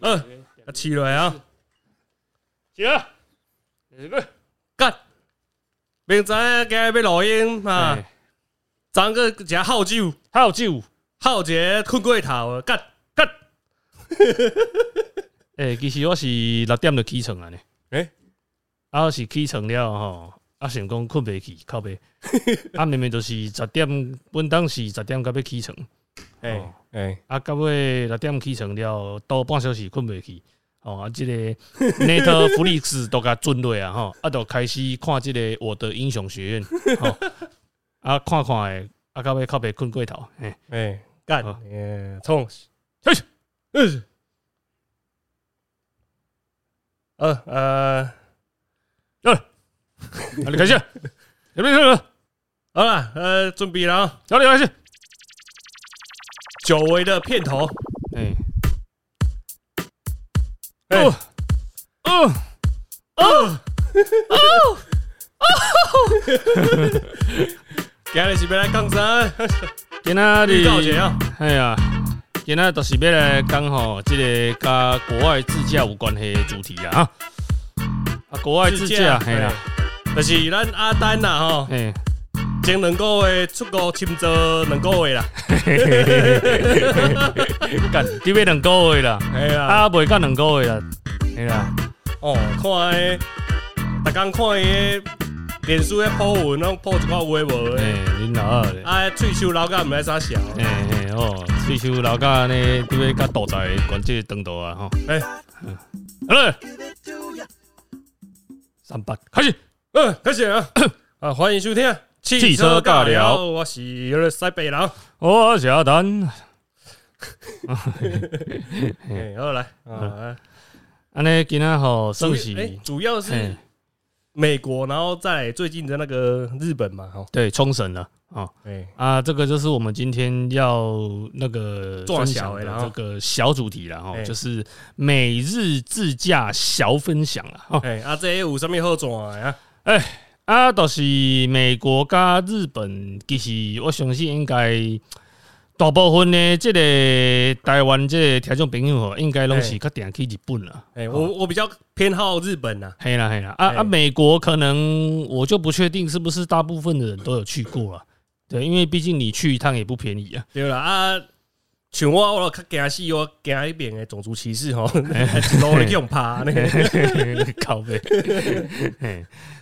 二啊，起来啊！起来，干！明仔今日要录音啊，昨个食好酒，好酒，好一个困过头，干干。诶，其实我是六点就起床啊呢。诶，啊是起床了吼，啊想讲困袂去，靠背。啊明明就是十点，本当是十点，到要起床。诶诶，啊到尾六点起床了，多半小时困袂去。哦，啊，即个 Netflix 都甲准落啊，吼，啊，就开始看即个《我的英雄学院》，吼，啊，看看诶，啊，到尾靠袂困过头，嘿，诶，干，诶，冲，嘿，嗯，呃呃，来，啊，你开始，有没有？好了，呃，准备了啊，哪里开始？久违的片头，哎。哦哦哦哦哦！今日是要来讲啥？今仔日告解啊！哎呀，今仔就是要来讲吼，这个甲国外自驾有关系的主题啊！啊，国外自驾，嘿啦，就是咱阿丹呐，吼，前两个月出国深造两个月啦，干，只要两个月啦，系啦，啊，未到两个月啦，系啦，哦，看诶，逐工看伊脸书诶破文，拢破一寡微博诶，恁老二，啊，退休老干毋知啥想，嘿嘿哦，退休老干呢，拄要甲大仔关这长度啊，吼，诶，好嘞，三八开始，嗯，开始啊，啊，欢迎收听。汽车尬聊，我是西北人，我是阿丹。好来，啊，安尼今天好盛喜，主要是美国，然后在最近的那个日本嘛，哈，对，冲绳了，哦，哎，啊，这个就是我们今天要那个分享的这个小主题了，哈，就是每日自驾小分享了，哈，哎，啊，这有什么好转呀？哎。啊，都是美国加日本，其实我相信应该大部分的这个台湾这听众朋友吼，应该拢是较定去日本啦。哎，我我比较偏好日本呐。嘿啦嘿啦，啊啊，美国可能我就不确定是不是大部分的人都有去过了。对，因为毕竟你去一趟也不便宜啊。对了啊。像我，我较惊死，我惊迄边的种族歧视吼，路会用怕呢，靠背。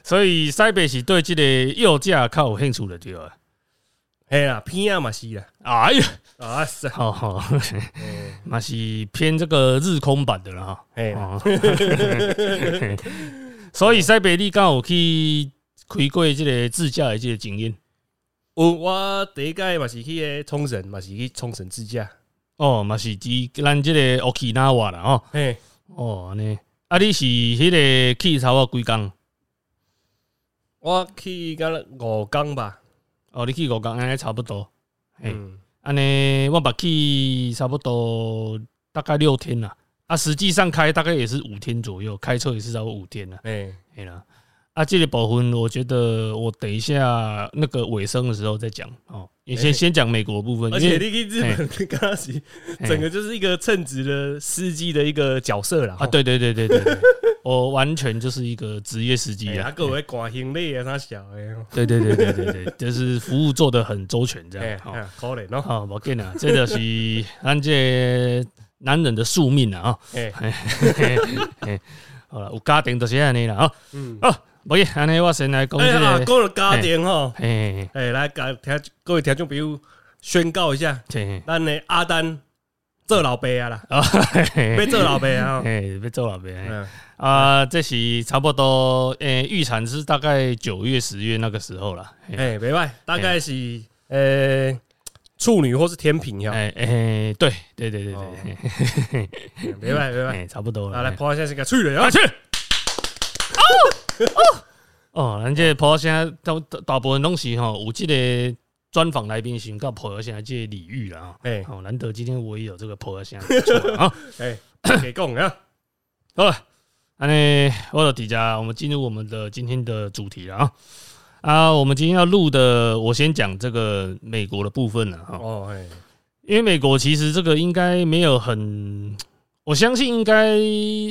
所以西北是对即个右驾较有兴趣的对啊？嘿啦，偏啊嘛是啦。哎呀，啊是，好好，嘛是偏这个日空版的啦哈。嘿，所以西北你刚有去开过即个自驾的即个经验。我我第一届嘛是去个冲绳，嘛是去冲绳自驾。哦，嘛是伫咱即个 Okinawa 啦，吼，嘿，哦，安尼，啊，你是迄个去差不多几工？我去个五工吧。哦，你去五工，安尼差不多。嗯，安尼我捌去差不多大概六天啦。啊，实际上开大概也是五天左右，开车也是差不多五天啦。哎，嘿啦。啊，这个部分，我觉得我等一下那个尾声的时候再讲哦。你先先讲美国部分，而且你去日本跟他是，整个就是一个称职的司机的一个角色啦啊！对对对对对，我完全就是一个职业司机啊！各位挂行李啊，他小哎，对对对对对对，就是服务做的很周全，这样好可怜哦。好，我跟你讲，这就是咱这男人的宿命啊！啊，好了，有家庭就是安尼了啊！嗯啊。不，安尼我先来讲这个，讲了家庭吼，哎，来讲听各位听众朋友宣告一下，咱的阿丹做老爸啊啦，要做老爸啊，哎，要做老爸，啊，这是差不多，诶，预产是大概九月十月那个时候了，哎，没坏，大概是呃处女或是天平呀，哎哎，对对对对对，没坏没坏，差不多了，来破一下这个处女啊，去。哦哦，人家婆现在都大部分东西哈，有这个专访来宾先到婆现在这礼遇了啊。哎，好难得今天我也有这个婆现在 啊。哎，给讲啊。好了，安呢，我的底下，我们进入我们的今天的主题了啊。啊，我们今天要录的，我先讲这个美国的部分了哈。哦，哎，因为美国其实这个应该没有很。我相信应该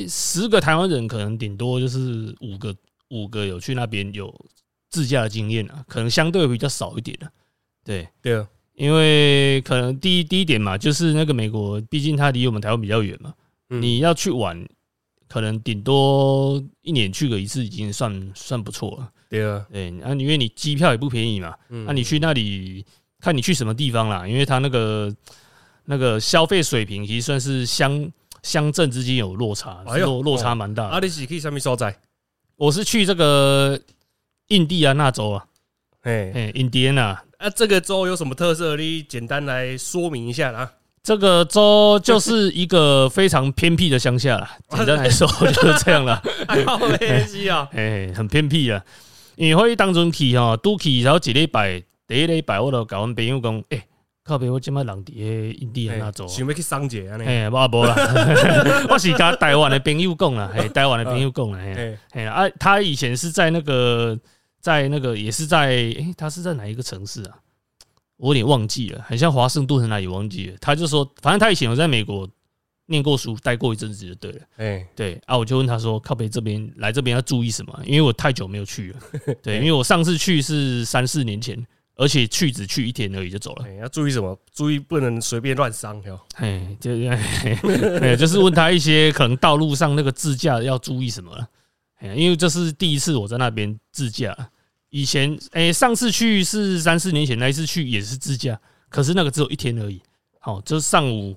十个台湾人，可能顶多就是五个五个有去那边有自驾的经验啊，可能相对比较少一点的。对对啊，因为可能第一第一点嘛，就是那个美国，毕竟它离我们台湾比较远嘛，你要去玩，可能顶多一年去个一次，已经算算不错了。对啊，对啊，因为你机票也不便宜嘛，那你去那里看你去什么地方啦，因为它那个那个消费水平其实算是乡乡镇之间有落差，落落差蛮大。啊，你是去什么所在？我是去这个印第安纳州啊，哎哎，印第安纳。啊，这个州有什么特色？你简单来说明一下啦。这个州就是一个非常偏僻的乡下啦，简单来说就是这样了。好偏僻啊，哎，很偏僻啊。你可以当中去哈，都去然后一礼拜，第一礼拜我就搞阮朋友讲，哎，靠边我今麦人伫诶印第安纳州，想要去桑姐啊？哎，无无啦，我是甲台湾的朋友讲啦，嘿，台湾的朋友讲啦，嘿，嘿啊，他以前是在那个。在那个也是在诶，他是在哪一个城市啊？我有点忘记了，很像华盛顿，哪里忘记了。他就说，反正他以前有在美国念过书，待过一阵子就对了。哎，对啊，我就问他说，靠北这边来这边要注意什么？因为我太久没有去了。对，因为我上次去是三四年前，而且去只去一天而已就走了。要注意什么？注意不能随便乱伤哟。哎，就哎，就是问他一些可能道路上那个自驾要注意什么了。因为这是第一次我在那边自驾，以前诶上次去是三四年前那一次去也是自驾，可是那个只有一天而已，好就是上午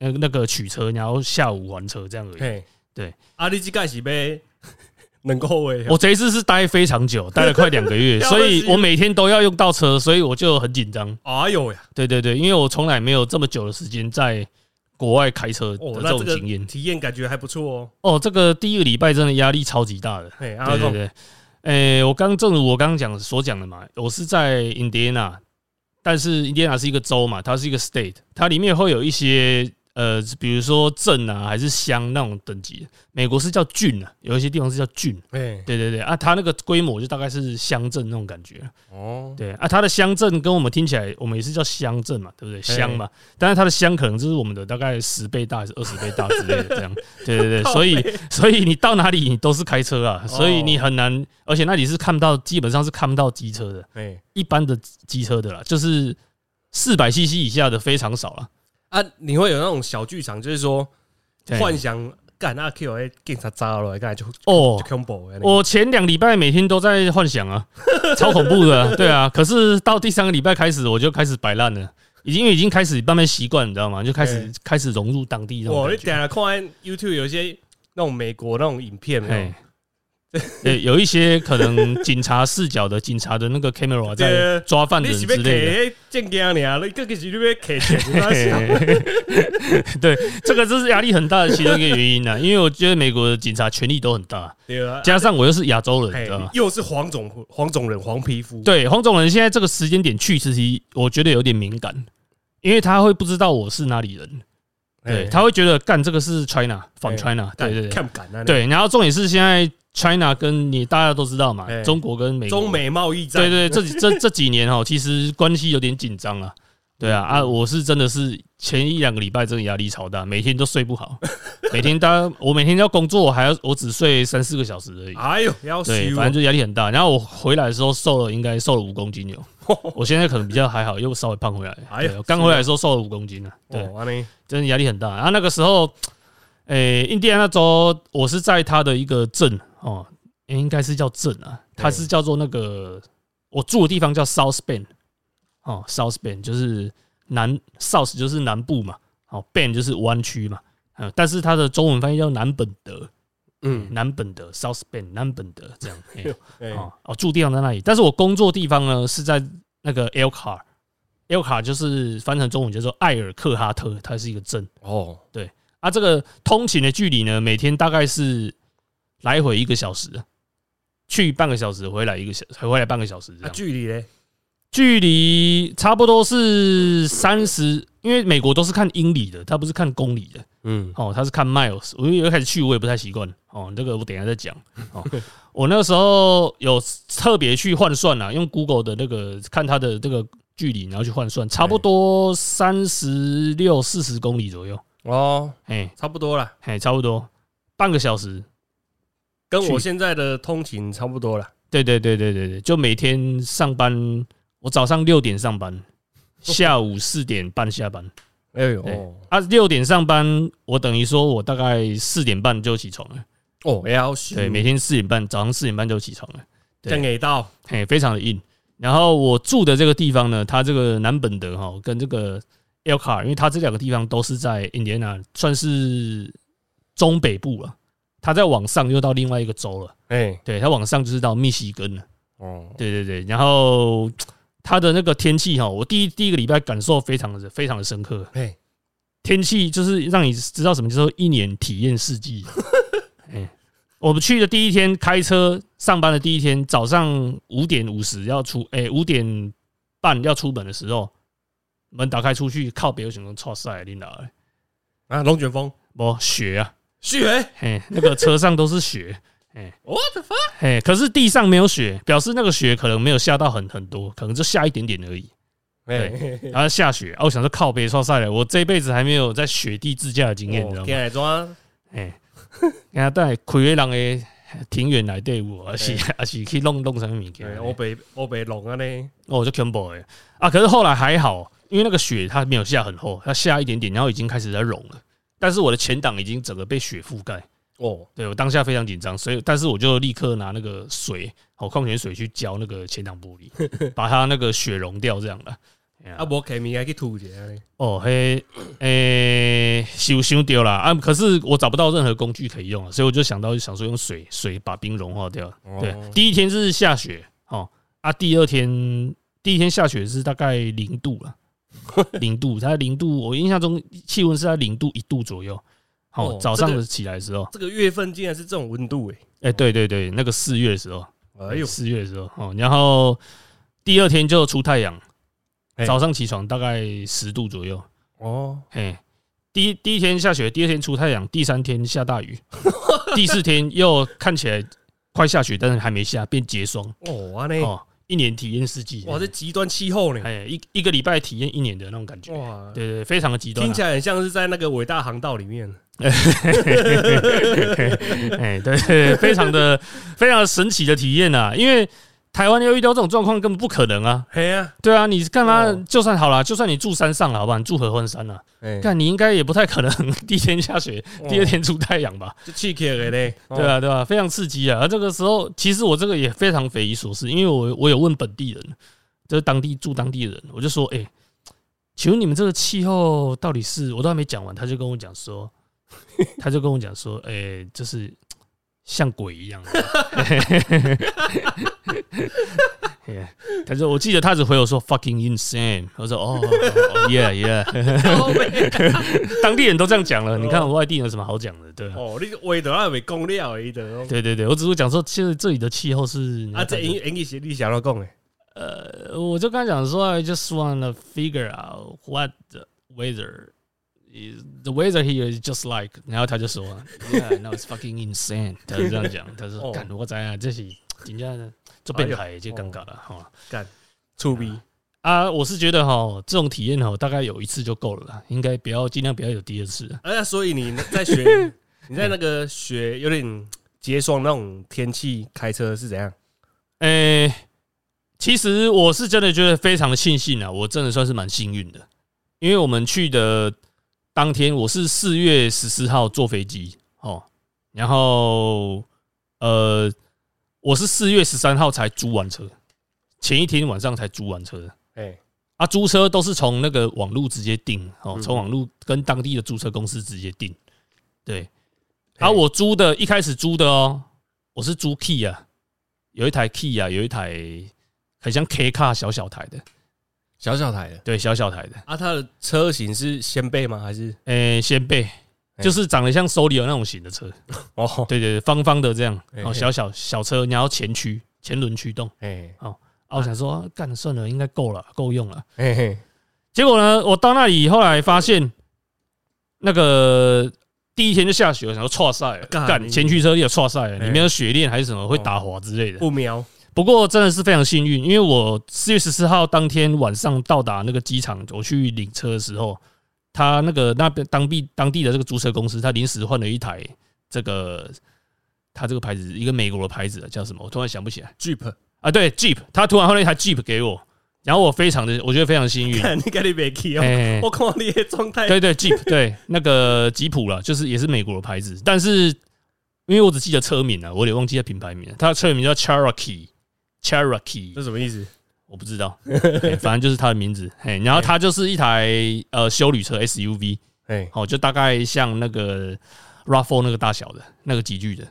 那个那个取车，然后下午还车这样而已。对，阿里基盖是呗，能够诶，我这一次是待非常久，待了快两个月，所以我每天都要用到车，所以我就很紧张。哎呦呀，对对对，因为我从来没有这么久的时间在。国外开车的这种经验，体验感觉还不错哦。哦，这个第一个礼拜真的压力超级大的。对对对，诶，我刚正如我刚刚讲所讲的嘛，我是在印第安纳，但是印第安纳是一个州嘛，它是一个 state，它里面会有一些。呃，比如说镇啊，还是乡那种等级，美国是叫郡啊，有一些地方是叫郡。对对对对啊，它那个规模就大概是乡镇那种感觉。哦，对啊，它的乡镇跟我们听起来，我们也是叫乡镇嘛，对不对？乡嘛，但是它的乡可能就是我们的大概十倍大还是二十倍大之类的这样。对 对对，所以 所以你到哪里你都是开车啊，所以你很难，而且那里是看不到，基本上是看不到机车的。哎，一般的机车的啦，就是四百 CC 以下的非常少了。啊，你会有那种小剧场，就是说幻想干那 Q 警察扎了，刚才就哦，恐怖。我前两礼拜每天都在幻想啊，超恐怖的，对啊。可是到第三个礼拜开始，我就开始摆烂了，已经已经开始慢慢习惯，你知道吗？就开始开始融入当地。我你等下看 YouTube 有一些那种美国那种影片，哎。对，有一些可能警察视角的警察的那个 camera 在抓犯人之类的。对，这个就是压力很大的其中一个原因呢。因为我觉得美国的警察权力都很大，加上我又是亚洲人，又是黄种黄种人黄皮肤。对，黄种人现在这个时间点去，其实我觉得有点敏感，因为他会不知道我是哪里人。对，他会觉得干这个是 China 反 China，对对对，看不敢啊。对，然后重点是现在。China 跟你大家都知道嘛，中国跟美中美贸易战，对对，这这这几年哦，其实关系有点紧张啊。对啊啊，我是真的是前一两个礼拜真的压力超大，每天都睡不好，每天当我每天要工作，我还要我只睡三四个小时而已。哎呦，要对，反正就压力很大。然后我回来的时候瘦了，应该瘦了五公斤有。我现在可能比较还好，又稍微胖回来。哎呦，刚回来的时候瘦了五公斤啊。对，真的压力很大。然后那个时候，诶，印第安纳州，我是在他的一个镇。哦，应该是叫镇啊，它是叫做那个我住的地方叫 South Bend，哦，South Bend 就是南 South 就是南部嘛，哦，Bend 就是湾区嘛，嗯，但是它的中文翻译叫南本德，嗯，南本德 South Bend 南本德这样，哦，哦，住地方在那里，但是我工作地方呢是在那个 Elkhart，Elkhart 就是翻成中文叫做艾尔克哈特，它是一个镇，哦，对，啊，这个通勤的距离呢，每天大概是。来回一个小时，去半个小时，回来一个小，回来半个小时这样。距离嘞？距离差不多是三十，因为美国都是看英里的，他不是看公里的。嗯，哦，他是看 miles。我一开始去，我也不太习惯。哦，这个我等下再讲。哦，我那个时候有特别去换算了，用 Google 的那个看它的这个距离，然后去换算，差不多三十六四十公里左右。哦，哎，差不多了，哎，差不多。半个小时，跟我现在的通勤差不多了。对对对对对对，就每天上班，我早上六点上班，下午四点半下班。哎呦，啊，六点上班，我等于说我大概四点半就起床了。哦，要对，每天四点半，早上四点半就起床了。这给到，嘿，非常的硬。然后我住的这个地方呢，它这个南本德哈，跟这个 El Car，因为它这两个地方都是在 Indiana，，算是中北部了。它再往上又到另外一个州了。哎，对，它往上就是到密西根了。哦，对对对。然后它的那个天气哈，我第一第一个礼拜感受非常的非常的深刻。哎，天气就是让你知道什么叫做一年体验四季。哎。我们去的第一天开车上班的第一天早上五点五十要出，哎，五点半要出门的时候，门打开出去靠北有什么超晒，领导哎，啊，龙卷风。不雪啊。雪，嘿，那个车上都是雪，嘿，what the fuck，嘿，可是地上没有雪，表示那个雪可能没有下到很很多，可能就下一点点而已，对，然后下雪，我想说靠北超晒了，我这一辈子还没有在雪地自驾的经验，你知道吗？哎。人家都系开人的庭院来队伍，而是而是去弄弄什么物件？我被我被弄啊呢，我就恐怖诶啊！可是后来还好，因为那个雪它没有下很厚，它下一点点，然后已经开始在融了。但是我的前挡已经整个被雪覆盖哦，对我当下非常紧张，所以但是我就立刻拿那个水，哦矿泉水去浇那个前挡玻璃，把它那个雪融掉，这样的。啊，无开咪还去吐一下哦，嘿，诶，想想掉了啊！可是我找不到任何工具可以用啊，所以我就想到，想说用水水把冰融化掉。对，第一天是下雪，哦啊，第二天第一天下雪是大概零度了，零度，它零度，我印象中气温是在零度一度左右。好，早上的起来的时候，这个月份竟然是这种温度诶！哎，对对对，那个四月的时候，哎呦，四月的时候，哦，然后第二天就出太阳。早上起床大概十度左右哦，嘿，第一第一天下雪，第二天出太阳，第三天下大雨，第四天又看起来快下雪，但是还没下，变结霜哦，哦，一年体验四季，哇，这极端气候呢，哎，一一个礼拜体验一年的那种感觉，哇，对对，非常的极端，听起来很像是在那个伟大航道里面，哎，对对，非常的非常神奇的体验呐，因为。台湾要遇到这种状况根本不可能啊！嘿啊，对啊，你干嘛？就算好了，就算你住山上了，好吧？你住合欢山了，看你应该也不太可能 第一天下雪，第二天出太阳吧？就气气的嘞，对啊，对吧？非常刺激啊！而这个时候，其实我这个也非常匪夷所思，因为我我有问本地人，就是当地住当地人，我就说，哎，请问你们这个气候到底是？我都还没讲完，他就跟我讲说，他就跟我讲说，哎，就是。像鬼一样，他说：“我记得他只回我说 ‘fucking insane’。”我说：“哦，yeah yeah。” 当地人都这样讲了，你看外地有什么好讲的？对哦，你为的那没公料而已的。对对对，我只是讲说，其实这里的气候是啊，这英英语是你想要讲的。呃，我就刚讲说，I just wanna figure out what the weather。The weather here is just like，然后他就说，Yeah，now it's fucking insane。他是这样讲，他说，干我在啊，这是人家做变态就尴尬了哈。干，粗逼啊！我是觉得哈，这种体验哈，大概有一次就够了啦，应该不要尽量不要有第二次。哎，所以你在雪，你在那个雪有点结霜那种天气开车是怎样？诶，其实我是真的觉得非常的庆幸啊，我真的算是蛮幸运的，因为我们去的。当天我是四月十四号坐飞机哦，然后呃，我是四月十三号才租完车，前一天晚上才租完车。哎，啊，租车都是从那个网络直接订哦，从网络跟当地的租车公司直接订。对，啊，我租的一开始租的哦，我是租 Key 啊，有一台 Key 啊，有一台很像 K 卡小小台的。小小台的，对，小小台的。啊，它的车型是掀背吗？还是？诶，掀背，就是长得像 s o l i o 那种型的车。哦，对对对，方方的这样。哦，小小小车，然后前驱，前轮驱动，哎，哦，啊，我想说干算了，应该够了，够用了，嘿嘿，结果呢，我到那里后来发现，那个第一天就下雪，我想说错赛了，干。前驱车也错赛了，里面有雪链还是什么会打滑之类的，不瞄。不过真的是非常幸运，因为我四月十四号当天晚上到达那个机场，我去领车的时候，他那个那边当地当地的这个租车公司，他临时换了一台这个他这个牌子一个美国的牌子叫什么？我突然想不起来。Jeep 啊，对，Jeep，他突然换了一台 Jeep 给我，然后我非常的我觉得非常幸运。你赶紧别去哦，我看你的状态。对对，Jeep，对那个吉普了，就是也是美国的牌子，但是因为我只记得车名啊，我也忘记了品牌名。它的车名叫 Cherokee，Cherokee，这什么意思？我不知道，反正就是它的名字。嘿，然后它就是一台呃修旅车 SUV，哎，好，就大概像那个 Rav4 那个大小的那个级距的。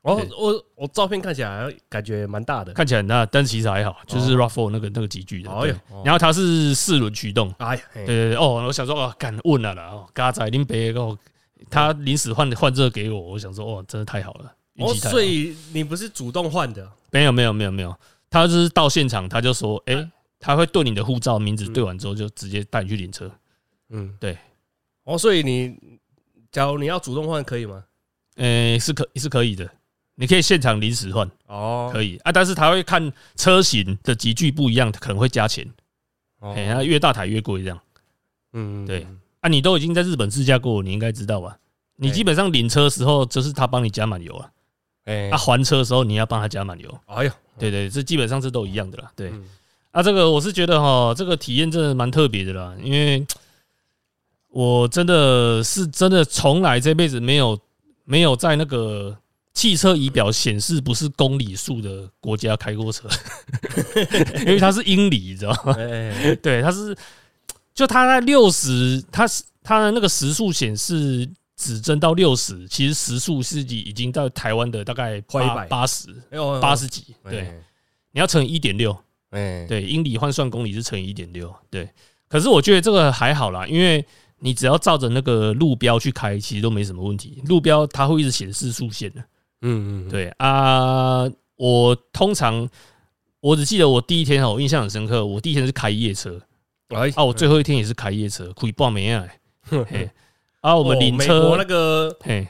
哦，我我照片看起来感觉蛮大的，看起来很大，但是其实还好，就是 Rav4 那个那个级距的。哎呦，然后它是四轮驱动。哎，对对对，哦，我想说哦，敢问了啦，哦，嘎仔林别哦，他临时换换这个给我，我想说哦，真的太好了，哦，所以你不是主动换的？没有没有没有没有。他就是到现场，他就说：“哎，他会对你的护照名字对完之后，就直接带你去领车。”嗯，对。哦，所以你假如你要主动换可以吗？呃，是可是可以的，你可以现场临时换哦，可以啊。但是他会看车型的级距不一样，可能会加钱。哎，他越大台越贵这样。嗯，对。啊，你都已经在日本自驾过，你应该知道吧？你基本上领车时候就是他帮你加满油了。哎，他还车的时候你要帮他加满油。哎呀。对对，这基本上是都一样的啦。对，啊，这个我是觉得哈，这个体验真的蛮特别的啦，因为我真的是真的从来这辈子没有没有在那个汽车仪表显示不是公里数的国家开过车，因为它是英里，你知道吗？对，它是就它在六十，它是它的那个时速显示。指针到六十，其实时速是已已经到台湾的大概八八十，八十几。对，你要乘以一点六，哎，对，英里换算公里是乘以一点六。对，可是我觉得这个还好啦，因为你只要照着那个路标去开，其实都没什么问题。路标它会一直显示速线的。嗯嗯，对啊，我通常我只记得我第一天哦，我印象很深刻，我第一天是开夜车，啊，我最后一天也是开夜车，可以报没啊？啊，我们领车。那个嘿，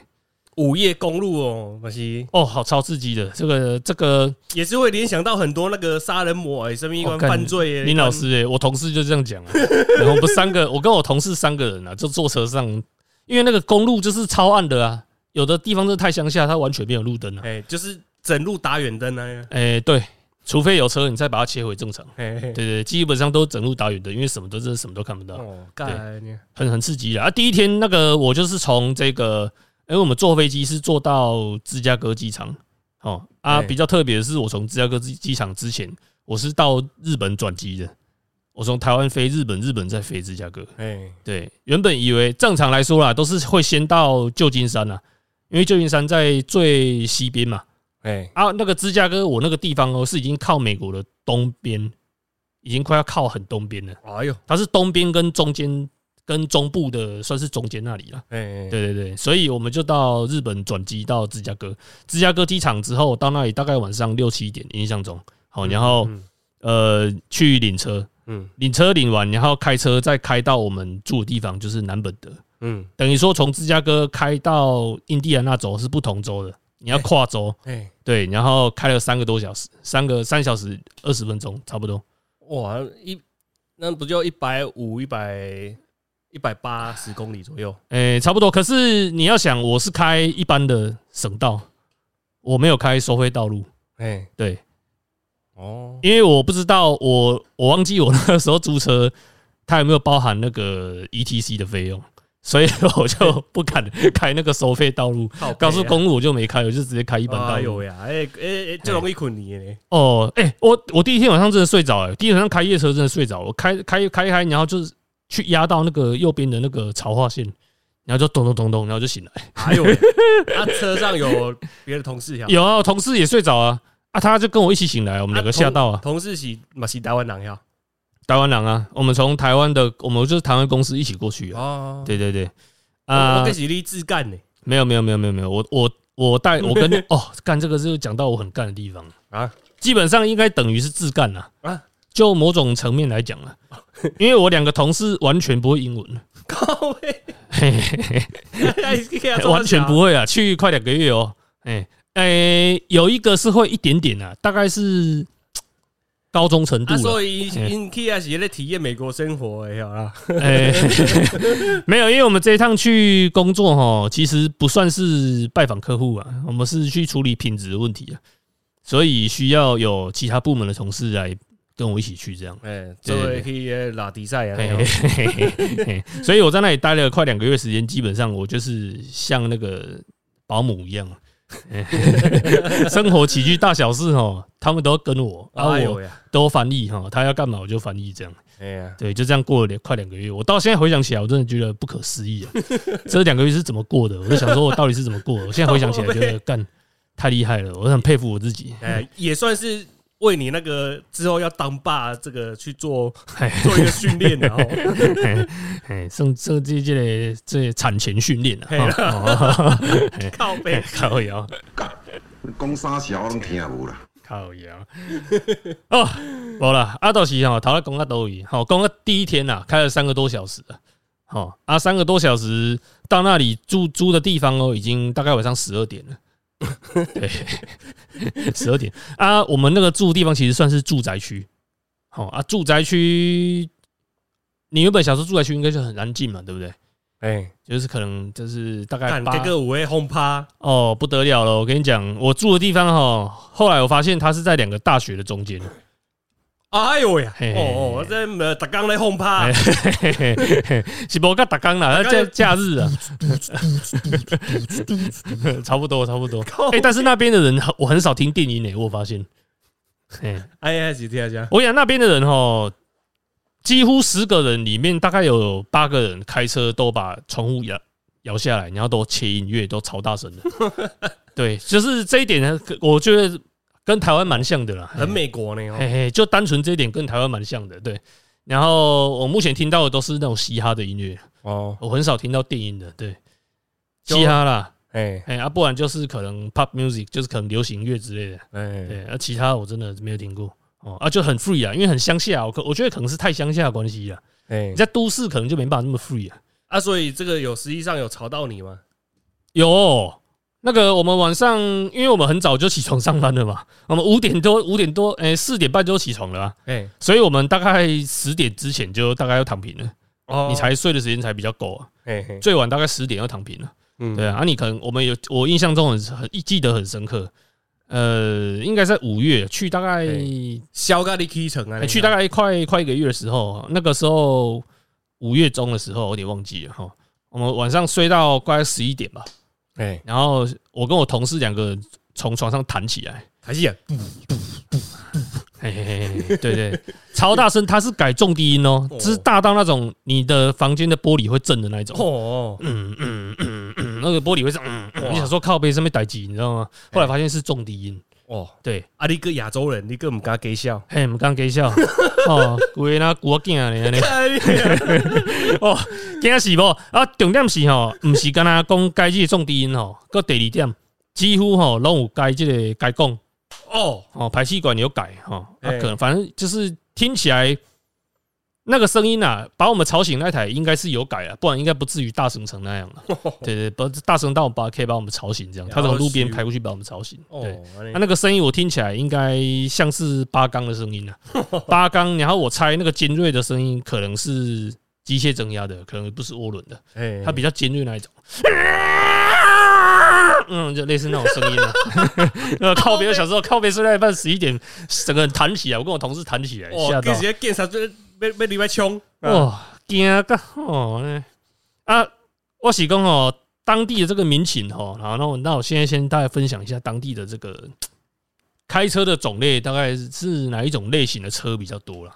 午夜公路哦，不是哦，好超刺激的，这个这个也是会联想到很多那个杀人魔哎，什么一关犯罪林老师哎，我同事就这样讲啊，我们三个，我跟我同事三个人啊，就坐车上，因为那个公路就是超暗的啊，有的地方是太乡下，它完全没有路灯啊，哎，就是整路打远灯啊，哎，对。除非有车，你再把它切回正常。对对，基本上都整路打远的，因为什么都真的什么都看不到。哦，很很刺激的啊！第一天那个我就是从这个，因为我们坐飞机是坐到芝加哥机场。哦啊，比较特别的是，我从芝加哥机机场之前，我是到日本转机的。我从台湾飞日本，日本再飞芝加哥。哎，对，原本以为正常来说啦，都是会先到旧金山呐，因为旧金山在最西边嘛。哎。啊，那个芝加哥，我那个地方哦，是已经靠美国的东边，已经快要靠很东边了。哎呦，它是东边跟中间跟中部的，算是中间那里了。哎，对对对，所以我们就到日本转机到芝加哥，芝加哥机场之后到那里大概晚上六七点，印象中。好，然后呃去领车，嗯，领车领完，然后开车再开到我们住的地方，就是南本德，嗯，等于说从芝加哥开到印第安纳州是不同州的。你要跨州，哎，对，然后开了三个多小时，三个三小时二十分钟，差不多。哇，一那不就一百五、一百一百八十公里左右？哎，差不多。可是你要想，我是开一般的省道，我没有开收费道路。哎，对，哦，因为我不知道，我我忘记我那个时候租车，它有没有包含那个 ETC 的费用。所以我就不敢开那个收费道路，高速公路我就没开，我就直接开一般道路。呀，哎哎，就容易困你嘞。哦，哎，我我第一天晚上真的睡着哎，第一天晚上开夜车真的睡着，我开开开开，然后就是去压到那个右边的那个潮化线，然后就咚咚咚咚，然后就醒来。还有，他 车上有别的同事有啊，同事也睡着啊，啊，他就跟我一起醒来，我们两个吓到啊。同事是马西台湾人呀。台湾人啊，我们从台湾的，我们就是台湾公司一起过去啊。对对对，啊，我跟喜力自干呢？没有没有没有没有没有，我我我带 我跟哦干这个是讲到我很干的地方啊。基本上应该等于是自干了啊，就某种层面来讲啊，因为我两个同事完全不会英文，完全不会啊，去快两个月哦，哎哎，有一个是会一点点啊，大概是。高中程度，所以因 K 也是在体验美国生活，哎。呀，没有，因为我们这一趟去工作哈，其实不算是拜访客户啊，我们是去处理品质的问题啊，所以需要有其他部门的同事来跟我一起去这样，哎，作为可以拉迪赛啊，所以我在那里待了快两个月时间，基本上我就是像那个保姆一样。生活起居大小事哦，他们都要跟我，然后我都翻译哈，他要干嘛我就翻译这样。哎呀，对，就这样过了两快两个月，我到现在回想起来，我真的觉得不可思议啊！这两个月是怎么过的？我就想说，我到底是怎么过？我现在回想起来，觉得 干太厉害了，我很佩服我自己。哎，也算是。为你那个之后要当爸这个去做做一个训练，然后，哎，送这这这这产前训练啊，靠背。靠腰，讲啥小拢听无啦，靠腰。哦，好了，阿道奇哈，头来讲阿都伊，好，讲个第一天呐，开了三个多小时啊，好，啊，三个多小时到那里住租的地方哦，已经大概晚上十二点了。对，十二点啊，我们那个住的地方其实算是住宅区，好啊，住宅区，你原本想说住宅区应该是很安静嘛，对不对？哎，就是可能就是大概这个五 A 轰趴哦，不得了了！我跟你讲，我住的地方哈，后来我发现它是在两个大学的中间。哎呦呀！哦哦，这呃，打工来轰趴，是无个打工啦，假假日啊，差不多差不多。哎，但是那边的人，我很少听电音诶，我发现。哎，哎呀，几天啊？我讲那边的人哈，几乎十个人里面，大概有八个人开车都把窗户摇摇下来，然后都切音乐，都超大声的。对，就是这一点呢，我觉得。跟台湾蛮像的啦，很美国呢，嘿嘿，就单纯这一点跟台湾蛮像的，对。然后我目前听到的都是那种嘻哈的音乐。哦，我很少听到电音的，对，嘻哈啦，哎哎，啊，不然就是可能 pop music，就是可能流行乐之类的，哎对，啊，其他我真的没有听过。哦，啊，就很 free 啊，因为很乡下，我可我觉得可能是太乡下的关系啊，哎，你在都市可能就没办法那么 free 啊，啊，所以这个有实际上有吵到你吗？有。那个我们晚上，因为我们很早就起床上班了嘛，我们五点多五点多，哎，四点半就起床了，哎，所以我们大概十点之前就大概要躺平了，哦，你才睡的时间才比较够啊，最晚大概十点要躺平了，嗯，对啊，啊，你可能我们有我印象中很很记得很深刻，呃，应该在五月去大概小咖喱 K 城啊，去大概快快一个月的时候，那个时候五月中的时候有点忘记了哈，我们晚上睡到大概十一点吧。哎，然后我跟我同事两个从床上弹起来，弹起来，嘿嘿嘿，对对，超大声，它是改重低音哦，是大到那种你的房间的玻璃会震的那一种，哦，嗯嗯嗯嗯，那个玻璃会震，你想说靠背上面逮鸡，你知道吗？后来发现是重低音。哦，对，啊，你个亚洲人，你个唔敢给笑，嘿，唔敢给笑，哦，为那古惊咧，哦，惊死无？啊，重点是吼，毋是敢若讲该这重低音吼，个第二点，几乎吼拢有该即个该讲，哦，哦，排气管有改吼，啊，可能反正就是听起来。那个声音啊，把我们吵醒那台应该是有改啊，不然应该不至于大声成那样了。对对，不大声到把可以把我们吵醒这样。他从路边开过去把我们吵醒。对，他那个声音我听起来应该像是八缸的声音啊，八缸。然后我猜那个尖锐的声音可能是机械增压的，可能不是涡轮的。哎，它比较尖锐那一种。嗯，就类似那种声音啊。呃，靠边，小时候靠边睡到一半十一点，整个人弹起来，我跟我同事弹起来，吓到。被被你外冲哇，惊个哦！啊，我是讲哦，当地的这个民情哦，好，那我那我现在先大概分享一下当地的这个开车的种类，大概是哪一种类型的车比较多了？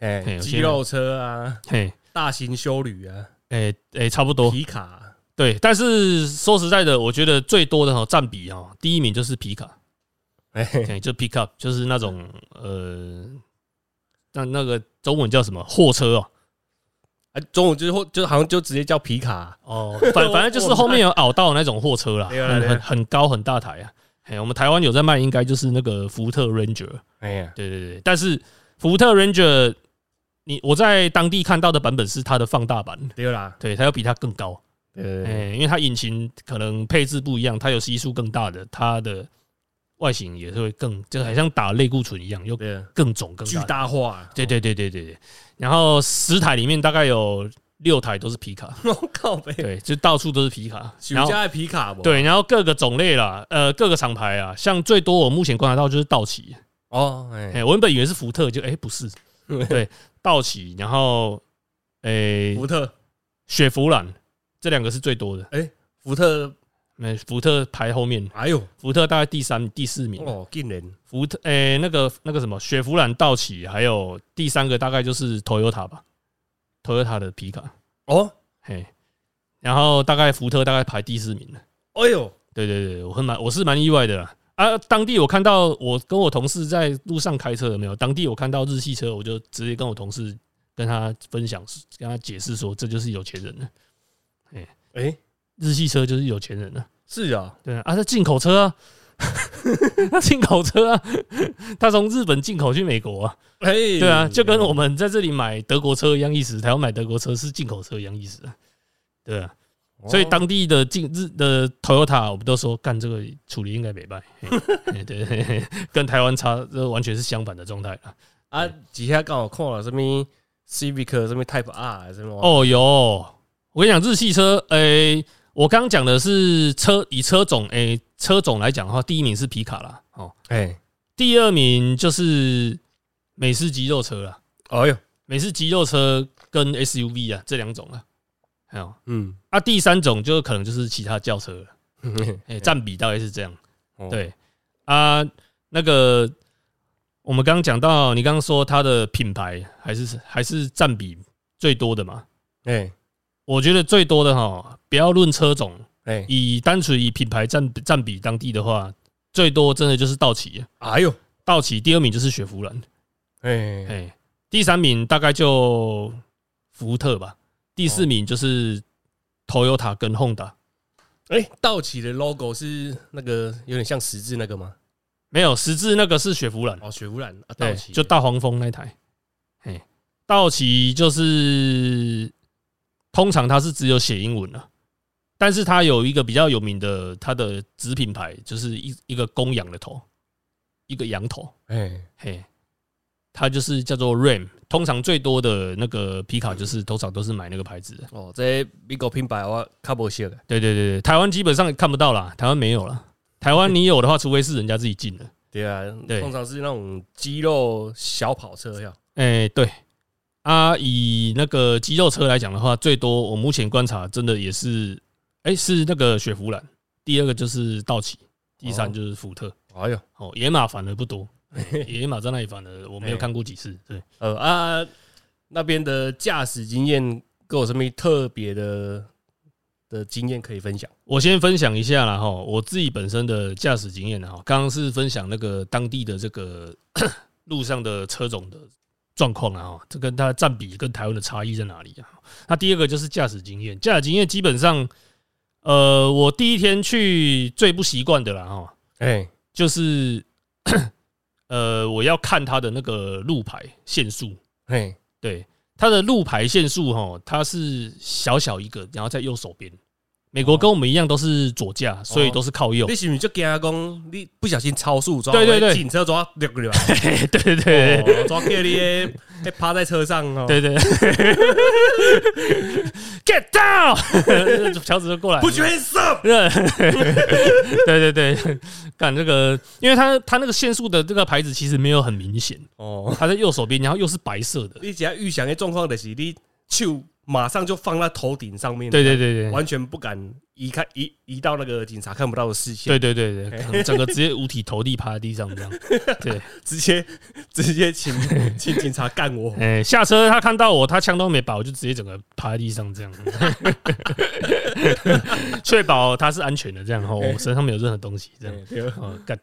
哎，肌肉车啊，嘿，大型修旅啊，哎哎，差不多皮卡对，但是说实在的，我觉得最多的哈占比哈，第一名就是皮卡，哎，就 pick up，就是那种呃。那那个中文叫什么货车哦？哎，中文就是货，就好像就直接叫皮卡哦。反反正就是后面有凹道那种货车啦，很很很高很大台啊。哎，我们台湾有在卖，应该就是那个福特 Ranger。哎呀，对对对，但是福特 Ranger，你我在当地看到的版本是它的放大版，对啦，对，它要比它更高。呃，因为它引擎可能配置不一样，它有吸数更大的，它的外形也是会更，就好像打类固醇一样，又更肿更巨大化。对对对对对对。然后十台里面大概有六台都是皮卡，我靠呗！对，就到处都是皮卡，然后皮卡不？对，然后各个种类啦，呃，各个厂牌啊，像最多我目前观察到就是道奇哦，哎，我原本以为是福特，就哎不是，对，道奇，然后哎福特、雪佛兰这两个是最多的，哎，福特。没，福特排后面。哎呦，福特大概第三、第四名。哦，惊人！福特，诶，那个那个什么，雪佛兰、道奇，还有第三个大概就是 Toyota 吧，Toyota 的皮卡。哦，嘿，然后大概福特大概排第四名了。哎呦，对对对，我很蛮，我是蛮意外的啦。啊，当地我看到，我跟我同事在路上开车有没有？当地我看到日系车，我就直接跟我同事跟他分享，跟他解释说，这就是有钱人了。哎哎。日系车就是有钱人了，是啊，对啊，啊，是进口车啊，他进口车啊，他从日本进口去美国啊，哎，对啊，就跟我们在这里买德国车一样意思，台湾买德国车是进口车一样意思，对啊，所以当地的进日的 Toyota，我们都说干这个处理应该没败，对，跟台湾差，这完全是相反的状态啊。啊，几下刚好看了什么 Civic，什么 Type R，什么哦哟，我跟你讲，日系车，哎。我刚刚讲的是车，以车种诶，车种来讲的话，第一名是皮卡啦，哦，哎，第二名就是美式肌肉车了。哎呦，美式肌肉车跟 SUV 啊这两种啊，还有，嗯，啊，第三种就可能就是其他轿车了。哎，占比大概是这样。对啊，那个我们刚刚讲到，你刚刚说它的品牌还是还是占比最多的嘛？哎。我觉得最多的哈，不要论车种，哎，以单纯以品牌占占比当地的话，最多真的就是道奇。哎呦，道奇第二名就是雪佛兰，哎哎，第三名大概就福特吧，第四名就是 Toyota 跟 Honda。哎，道奇的 logo 是那个有点像十字那个吗？没有，十字那个是雪佛兰。哦，雪佛兰啊，道奇就大黄蜂那台。哎，道奇就是。通常它是只有写英文的，但是它有一个比较有名的，它的子品牌就是一一个公羊的头，一个羊头，哎嘿，它就是叫做 Ram。通常最多的那个皮卡就是通常都是买那个牌子的。哦，这美国品牌我看不些的。对对对对，台湾基本上看不到啦，台湾没有了。台湾你有的话，除非是人家自己进的。对啊，对，通常是那种肌肉小跑车呀。哎，对。啊，以那个肌肉车来讲的话，最多我目前观察，真的也是，哎，是那个雪佛兰，第二个就是道奇，第三就是福特。哎呦，哦，野马反而不多，野马在那里反而我没有看过几次。对，呃啊，那边的驾驶经验，跟有什么特别的的经验可以分享？我先分享一下啦，哈，我自己本身的驾驶经验哈，刚刚是分享那个当地的这个 路上的车种的。状况啊，这跟它占比跟台湾的差异在哪里啊？那第二个就是驾驶经验，驾驶经验基本上，呃，我第一天去最不习惯的啦，哈，哎，就是 呃，我要看它的那个路牌限速，哎，对，它的路牌限速哈，它是小小一个，然后在右手边。美国跟我们一样都是左驾，所以都是靠右。你是不是就惊讲你不小心超速抓？对对对，警车抓六个人。对 对对，抓给你，还趴在车上哦。对对，Get down！乔子就过来，Put your hands up！对对对，干这个，因为他他那个限速的这个牌子其实没有很明显哦，他在右手边，然后又是白色的。你只要预想的状况的是你手。马上就放在头顶上面，对对对对，完全不敢移开移移到那个警察看不到的视线，对对对对，整个直接五体投地趴在地上这样，对，直接直接请 请警察干我，哎，下车他看到我，他枪都没拔，我就直接整个趴在地上这样，确保他是安全的这样哈，我身上没有任何东西这样，哦干，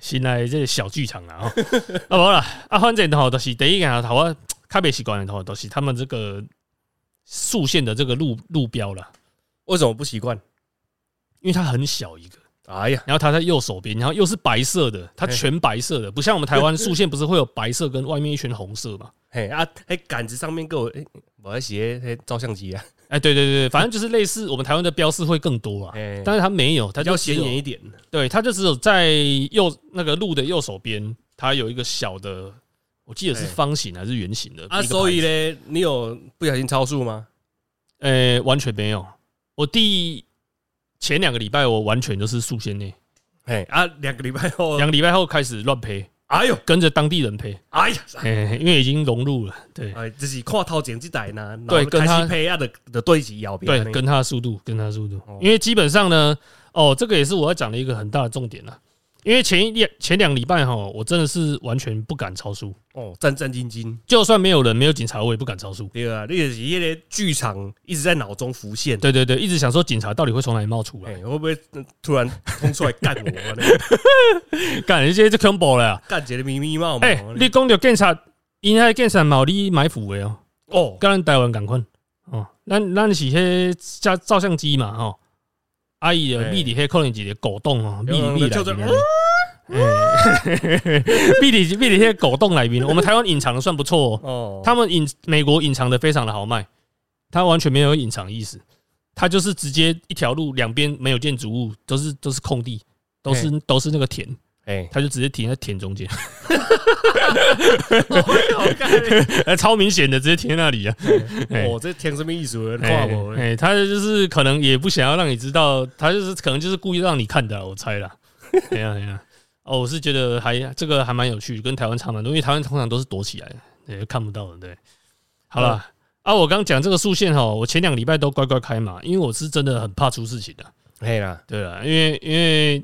新来这小剧场了啊，啊好了，啊反正头都是第一个头我特别习惯的头都是他们这个。竖线的这个路路标了，为什么不习惯？因为它很小一个，哎呀，然后它在右手边，然后又是白色的，它全白色的，不像我们台湾竖线不是会有白色跟外面一圈红色嘛？嘿啊，哎，杆子上面给我哎，我要写照相机啊。哎，对对对，反正就是类似我们台湾的标示会更多啊，但是它没有，它比较显眼一点。对，它就只有在右那个路的右手边，它有一个小的，我记得是方形还是圆形的。啊，所以呢，你有不小心超速吗？呃，完全没有。我第前两个礼拜我完全就是速线内。哎啊，两个礼拜后，两个礼拜后开始乱赔。哎呦，跟着当地人配，哎呀，因为已经融入了，对，哎，这是跨套剪辑带呢，对，跟他配啊的的对齐摇对，跟他速度，跟他速度，因为基本上呢，哦，这个也是我要讲的一个很大的重点了。因为前一两前两礼拜哈，我真的是完全不敢超速哦，战战兢兢，就算没有人、没有警察，我也不敢超速。对啊，那个因为剧场一直在脑中浮现，对对对，一直想说警察到底会从哪里冒出来，会不会突然冲出来干我？干一些就恐怖了，干起来咪咪冒。哎，你讲到警察，因为警察冇你埋伏的哦，哦，跟咱台湾赶快哦，咱咱是迄照照相机嘛，吼。阿姨的秘底黑可能几个狗洞哦，秘底秘来宾，秘底秘底些狗洞来宾，我们台湾隐藏的算不错哦。他们隐美国隐藏的非常的豪迈，他完全没有隐藏意思，他就是直接一条路两边没有建筑物，都是都是空地，都是都是那个田。哎，他就直接停在田中间，哎，超明显的直接停在那里啊！我，这田什么意思？跨我，哎，他就是可能也不想要让你知道，他就是可能就是故意让你看的，我猜啦。哎呀哎呀，哦，我是觉得还这个还蛮有趣，跟台湾差蛮多，因为台湾通常都是躲起来，对，看不到的。对，好了啊，我刚讲这个竖线哈，我前两个礼拜都乖乖开嘛，因为我是真的很怕出事情的。可以啦，对啦，因为因为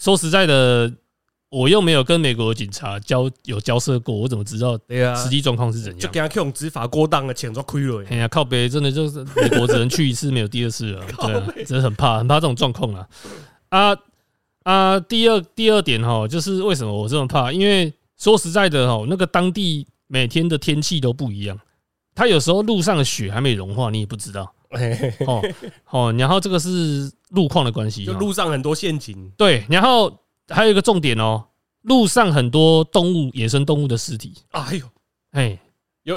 说实在的。我又没有跟美国警察交有交涉过，我怎么知道实际状况是怎样？就给他用执法过当的钱抓亏了。哎呀，靠北，真的就是美国只能去一次，没有第二次了。对，真的很怕，很怕这种状况啊！啊啊，第二第二点哈，就是为什么我这么怕？因为说实在的哈，那个当地每天的天气都不一样，它有时候路上的雪还没融化，你也不知道。哦哦，然后这个是路况的关系，就路上很多陷阱。对，然后。还有一个重点哦，路上很多动物、野生动物的尸体。哎呦，哎，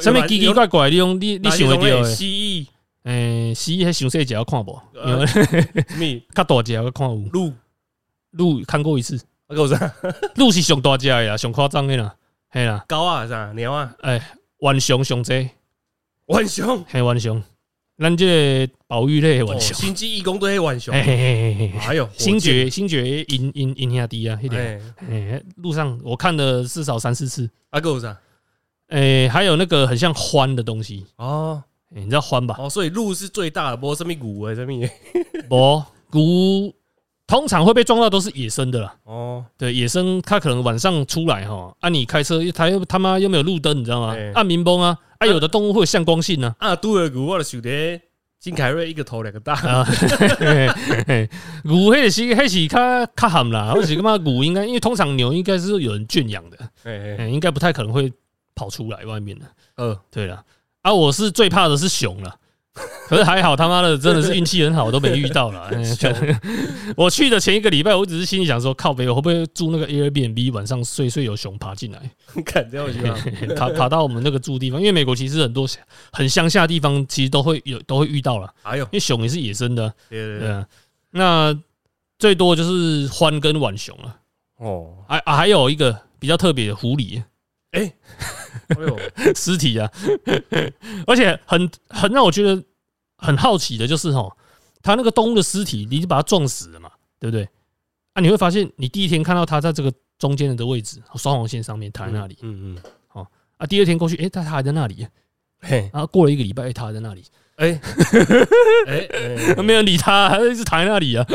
上面奇奇怪怪的，用你你想会到蜥蜴，诶，蜥蜴还熊细只要看不？咩？较大只要看有鹿，鹿看过一次。啊，够啥？鹿是上大只的呀，上夸张的啦，嘿啦。狗啊，啥鸟啊？哎，浣熊熊多，浣熊，嘿浣熊。咱这宝玉类玩笑，星际义工队玩笑，还有星爵，星爵引引引下低啊，一点。哎，路上我看了至少三四次。啊，够啥？哎，还有那个很像獾的东西哦，你知道獾吧？哦，所以鹿是最大的，不什么骨哎，什么？不骨，通常会被撞到都是野生的啦。哦，对，野生它可能晚上出来哈，啊，你开车，它又他妈又没有路灯，你知道吗？按明崩啊。啊有的动物会有向光性呢。啊，杜尔古我的兄弟金凯瑞一个头两个大啊。牛黑是黑是较较含啦，或者是干嘛？牛应该因为通常牛应该是有人圈养的，哎，应该不太可能会跑出来外面的。呃，对了，啊，我是最怕的是熊了。可是还好，他妈的真的是运气很好，都没遇到了。我去的前一个礼拜，我只是心里想说，靠北，我会不会住那个 Airbnb，晚上睡睡有熊爬进来？看这样子，爬爬到我们那个住地方，因为美国其实很多很乡下地方，其实都会有都会遇到了。哎呦，因为熊也是野生的，对对对。那最多就是獾跟浣熊了。哦，还还有一个比较特别的狐狸。哎，哎呦，尸体啊！而且很很让我觉得很好奇的就是，哈，他那个动物的尸体，你就把它撞死了嘛，对不对？啊，你会发现，你第一天看到它在这个中间的位置，双黄线上面躺在那里，嗯嗯，好啊，第二天过去，哎，它还在那里，嘿，然后过了一个礼拜，哎，它还在那里，哎，哎，没有理他，还一直躺在那里啊。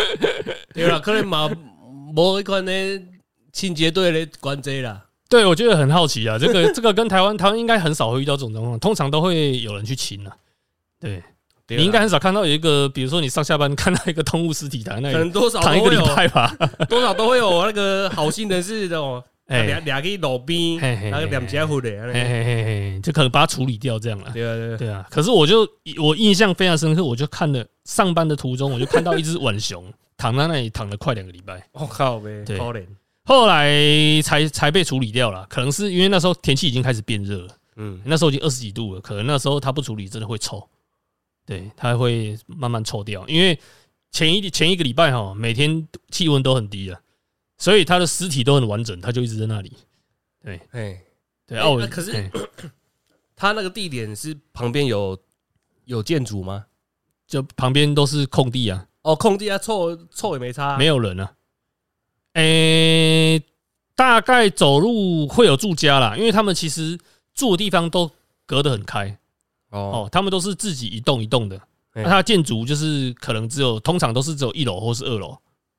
对了，可能嘛，某一款的清洁队的关这啦。对，我觉得很好奇啊，这个这个跟台湾台湾应该很少会遇到这种状况，通常都会有人去清啊。对，你应该很少看到有一个，比如说你上下班看到一个动物尸体躺那里，可能多少躺一个礼拜吧，多少都会有那个好心人士的哦，两两个路边，那个两家伙的，就可能把它处理掉这样了。对啊，对对啊。可是我就我印象非常深刻，我就看了上班的途中，我就看到一只浣熊躺在那里躺了快两个礼拜。我靠呗，可怜。后来才才被处理掉了，可能是因为那时候天气已经开始变热了，嗯，那时候已经二十几度了，可能那时候他不处理真的会臭，对，它会慢慢臭掉，因为前一前一个礼拜哈，每天气温都很低了，所以它的尸体都很完整，它就一直在那里。对，哎，对哦，可是他 那个地点是旁边有有建筑吗？就旁边都是空地啊。哦，空地啊，臭臭也没差，没有人啊。诶，大概走路会有住家啦，因为他们其实住的地方都隔得很开。哦，他们都是自己一栋一栋的。那它建筑就是可能只有，通常都是只有一楼或是二楼。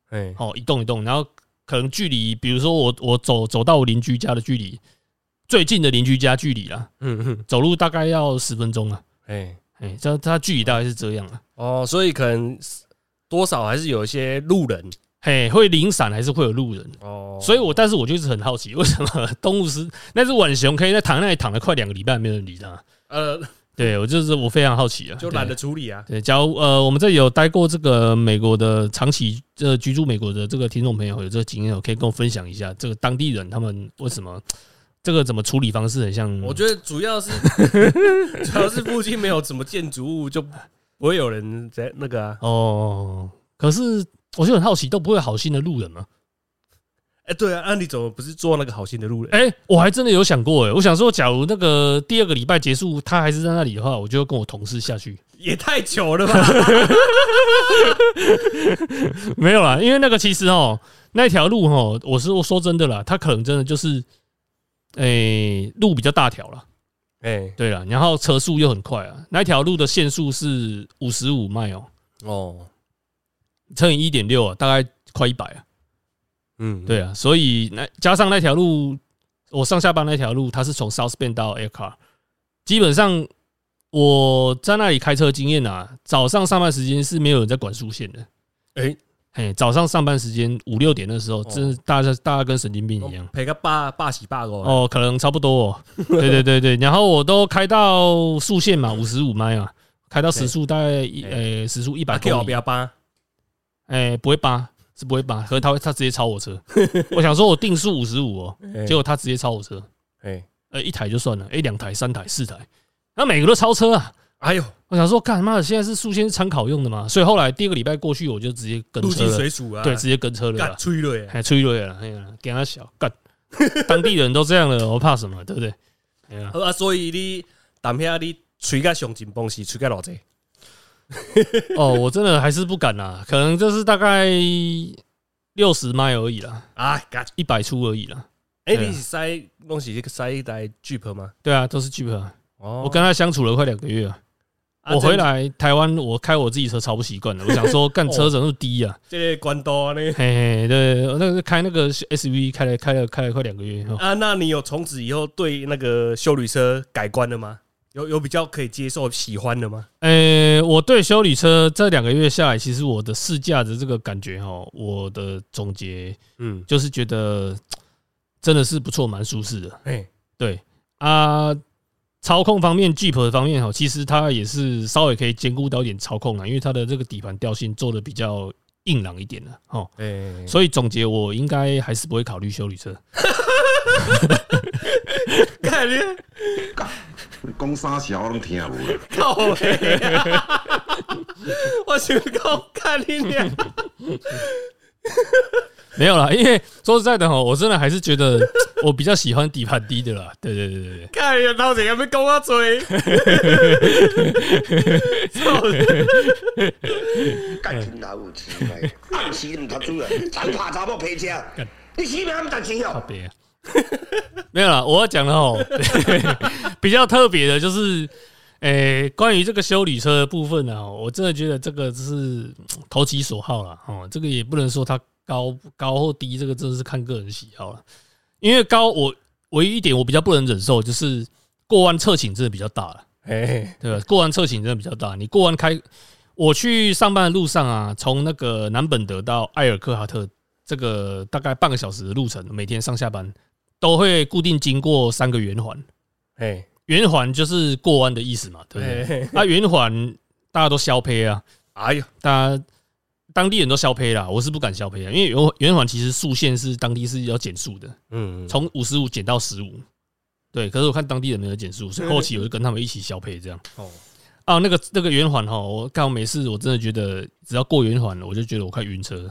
哎，哦，一栋一栋，然后。可能距离，比如说我我走走到我邻居家的距离，最近的邻居家距离啦，嗯嗯，走路大概要十分钟啊，哎哎，这它距离大概是这样啊，哦，所以可能多少还是有一些路人，嘿，会零散还是会有路人哦，所以我但是我就是很好奇，为什么 动物师那只浣熊可以在躺那里躺了快两个礼拜没人理它，呃。对，我就是我非常好奇啊，就懒得处理啊。对，假如呃，我们这里有待过这个美国的长期这居住美国的这个听众朋友有这个经验，可以跟我分享一下，这个当地人他们为什么这个怎么处理方式很像？我觉得主要是 主要是附近没有什么建筑物，就不会有人在那个啊。哦，可是我就很好奇，都不会好心的路人吗？哎，对啊，那你怎么不是做那个好心的路人？哎，我还真的有想过，哎，我想说，假如那个第二个礼拜结束，他还是在那里的话，我就跟我同事下去。也太久了吧？没有啦，因为那个其实哦，那条路哈，我是我说真的啦，它可能真的就是，哎，路比较大条了，哎，对了，然后车速又很快啊，那条路的限速是五十五迈哦，哦，乘以一点六啊，大概快一百啊。嗯，对啊，所以那加上那条路，我上下班那条路，它是从 South Bend 到 Air Car，基本上我在那里开车经验啊，早上上班时间是没有人在管速线的。哎，嘿，早上上班时间五六点的时候，真是大家大家跟神经病一样，陪个霸霸喜霸哦。哦，可能差不多。哦。对对对对，然后我都开到速线嘛，五十五迈啊，开到时速大概一呃时速一百公里。哎，不会扒。是不会扒，可是他会他直接超我车。我想说我定速五十五哦，结果他直接超我车。哎，呃，一台就算了，哎，两台、三台、四台，那每个都超车啊！哎呦，我想说，干妈的，现在是速先参考用的嘛？所以后来第二个礼拜过去，我就直接跟车了。对，直接跟车了。催泪，还催泪了。哎呀，给他小干，当地人都这样了，我怕什么？对不对？哎呀，啊，所以你当下你吹个上紧绷是吹个老贼。哦，我真的还是不敢啦，可能就是大概六十迈而已啦，啊，一百出而已啦。哎，你是塞东西塞一台 Jeep 吗？对啊，都是 Jeep。哦，我跟他相处了快两个月啊。我回来台湾，我开我自己车超不习惯的。我想说，干车怎么那么低啊？这关多呢？嘿嘿，对，那个开那个 SUV 开了开了开了快两个月。啊，那你有从此以后对那个修旅车改观了吗？有有比较可以接受、喜欢的吗？呃，我对修理车这两个月下来，其实我的试驾的这个感觉哈，我的总结，嗯，就是觉得真的是不错，蛮舒适的。哎，对啊，操控方面，Jeep 方面哈，其实它也是稍微可以兼顾到一点操控啊，因为它的这个底盘调性做的比较硬朗一点的哈。哎，所以总结，我应该还是不会考虑修理车。感觉。讲啥小我拢听无。靠！我想讲看你俩。没有啦，因为说实在的哈，我真的还是觉得 我比较喜欢底盘低的啦。对对对对对。看呀，老子要被讲我追。操！干听老有钱嘞，暗时唔读书啊，咱怕查某赔钱。你死命唔读书哦。没有了，我要讲的哦，比较特别的就是，诶，关于这个修理车的部分呢，我真的觉得这个是投其所好了哦，这个也不能说它高高或低，这个真的是看个人喜好了。因为高，我唯一一点我比较不能忍受就是过弯侧倾真的比较大了，哎，对吧？过弯侧倾真的比较大，你过弯开，我去上班的路上啊，从那个南本德到埃尔克哈特，这个大概半个小时的路程，每天上下班。都会固定经过三个圆环，哎，圆环就是过弯的意思嘛，对不对？那圆环大家都消胚啊，哎呀，大家当地人都消胚啦，我是不敢消胚啊，因为圆圆环其实速线是当地是要减速的，嗯，从五十五减到十五，对，可是我看当地人没有减速，所以后期我就跟他们一起消配这样。哦，啊，那个那个圆环哈，我刚没事，我真的觉得只要过圆环了，我就觉得我快晕车，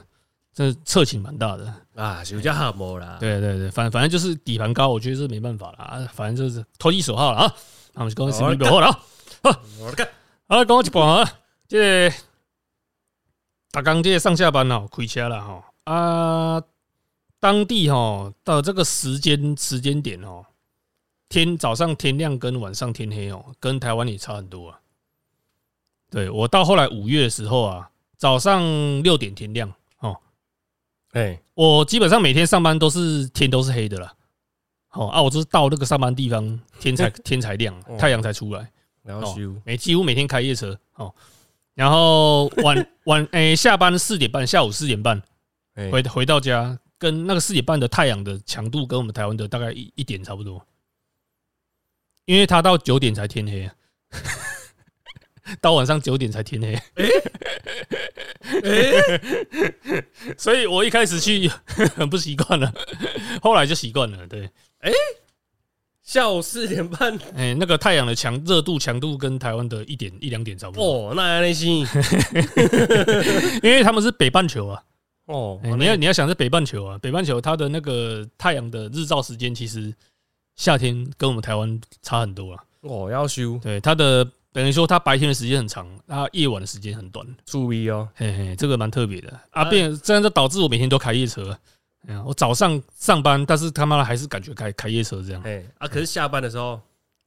这侧倾蛮大的啊，有加哈摩啦。对对对，反反正就是底盘高，我觉得是没办法了啊，反正就是投其所好了啊。那我们恭喜你表后了啊，好，我来看，好，跟我一半啊，这大刚这上下班哦，开车了哈啊，当地哈到这个时间时间点哦。天早上天亮跟晚上天黑哦，跟台湾也差很多啊。对我到后来五月的时候啊，早上六点天亮哦，哎，我基本上每天上班都是天都是黑的了。好啊，我就是到那个上班地方天才天才亮，太阳才出来。然后每几乎每天开夜车哦，然后晚 晚哎下班四点半，下午四点半回回到家，跟那个四点半的太阳的强度跟我们台湾的大概一一点差不多。因为他到九点才天黑，到晚上九点才天黑。所以我一开始去很不习惯了，后来就习惯了。对，哎，下午四点半，哎，那个太阳的强热度强度跟台湾的一点一两点差不多。哦，那那心，因为他们是北半球啊。哦，你要你要想是北半球啊，北半球它的那个太阳的日照时间其实。夏天跟我们台湾差很多啊。哦，要修对它的等于说，它白天的时间很长，它夜晚的时间很短。注意哦，嘿嘿，这个蛮特别的啊。变这样就导致我每天都开夜车。哎呀，我早上上班，但是他妈的还是感觉开开夜车这样。哎啊，可是下班的时候，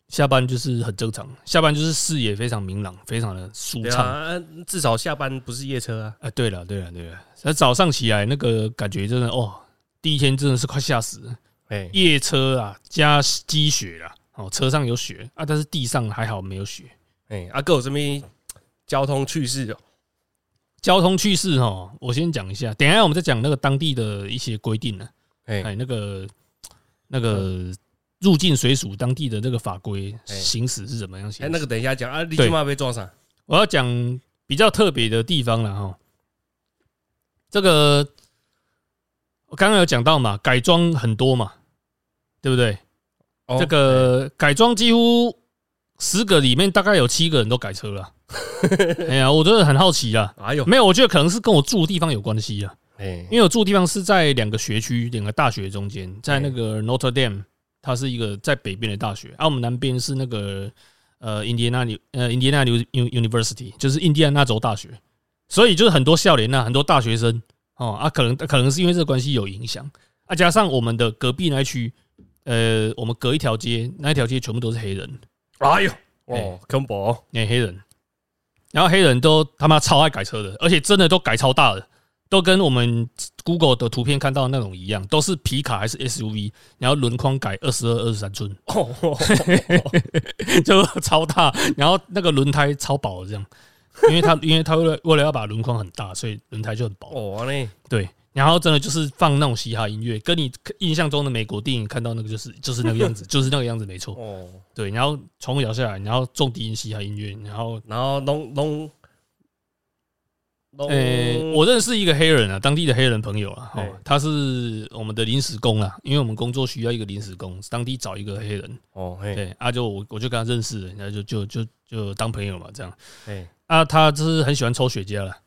下班就是很正常，下班就是视野非常明朗，非常的舒畅。至少下班不是夜车啊。哎，对了，对了，对了，那早上起来那个感觉真的哦，第一天真的是快吓死了。夜车啊，加积雪啊，哦，车上有雪啊，但是地上还好没有雪。哎，阿哥有什么交通趣事哦？交通趣事哈，我先讲一下，等一下我们再讲那个当地的一些规定呢。哎，那个那个入境水属当地的那个法规行驶是怎么样？哎，那个等一下讲啊，你起码被撞上。我要讲比较特别的地方了哈，这个我刚刚有讲到嘛，改装很多嘛。对不对？这个改装几乎十个里面大概有七个人都改车了。哎呀，我真的很好奇啊！哎呦，没有，我觉得可能是跟我住的地方有关系啊。哎，因为我住的地方是在两个学区、两个大学中间，在那个 Notre Dame，它是一个在北边的大学，而我们南边是那个呃印第安纳呃印第安纳 University，就是印第安纳州大学。所以就是很多校联啊，很多大学生哦啊，可能可能是因为这个关系有影响啊，加上我们的隔壁那一区。呃，我们隔一条街，那一条街全部都是黑人。哎呦，哦，恐怖！那黑人，然后黑人都他妈超爱改车的，而且真的都改超大的，都跟我们 Google 的图片看到那种一样，都是皮卡还是 SUV，然后轮框改二十二、二十三寸，就超大，然后那个轮胎超薄，这样，因为他因为他为了为了要把轮框很大，所以轮胎就很薄。哦，嘞，对。然后真的就是放那种嘻哈音乐，跟你印象中的美国电影看到那个就是就是那个样子，就是那个样子，没错。哦，对，然后从摇下来，然后重低音嘻哈音乐，然后然后弄弄，呃，我认识一个黑人啊，当地的黑人朋友啊，哦，他是我们的临时工啊，因为我们工作需要一个临时工，当地找一个黑人。哦，对，啊，就我我就跟他认识，然后就就就就当朋友嘛，这样。哎，啊，他就是很喜欢抽雪茄了。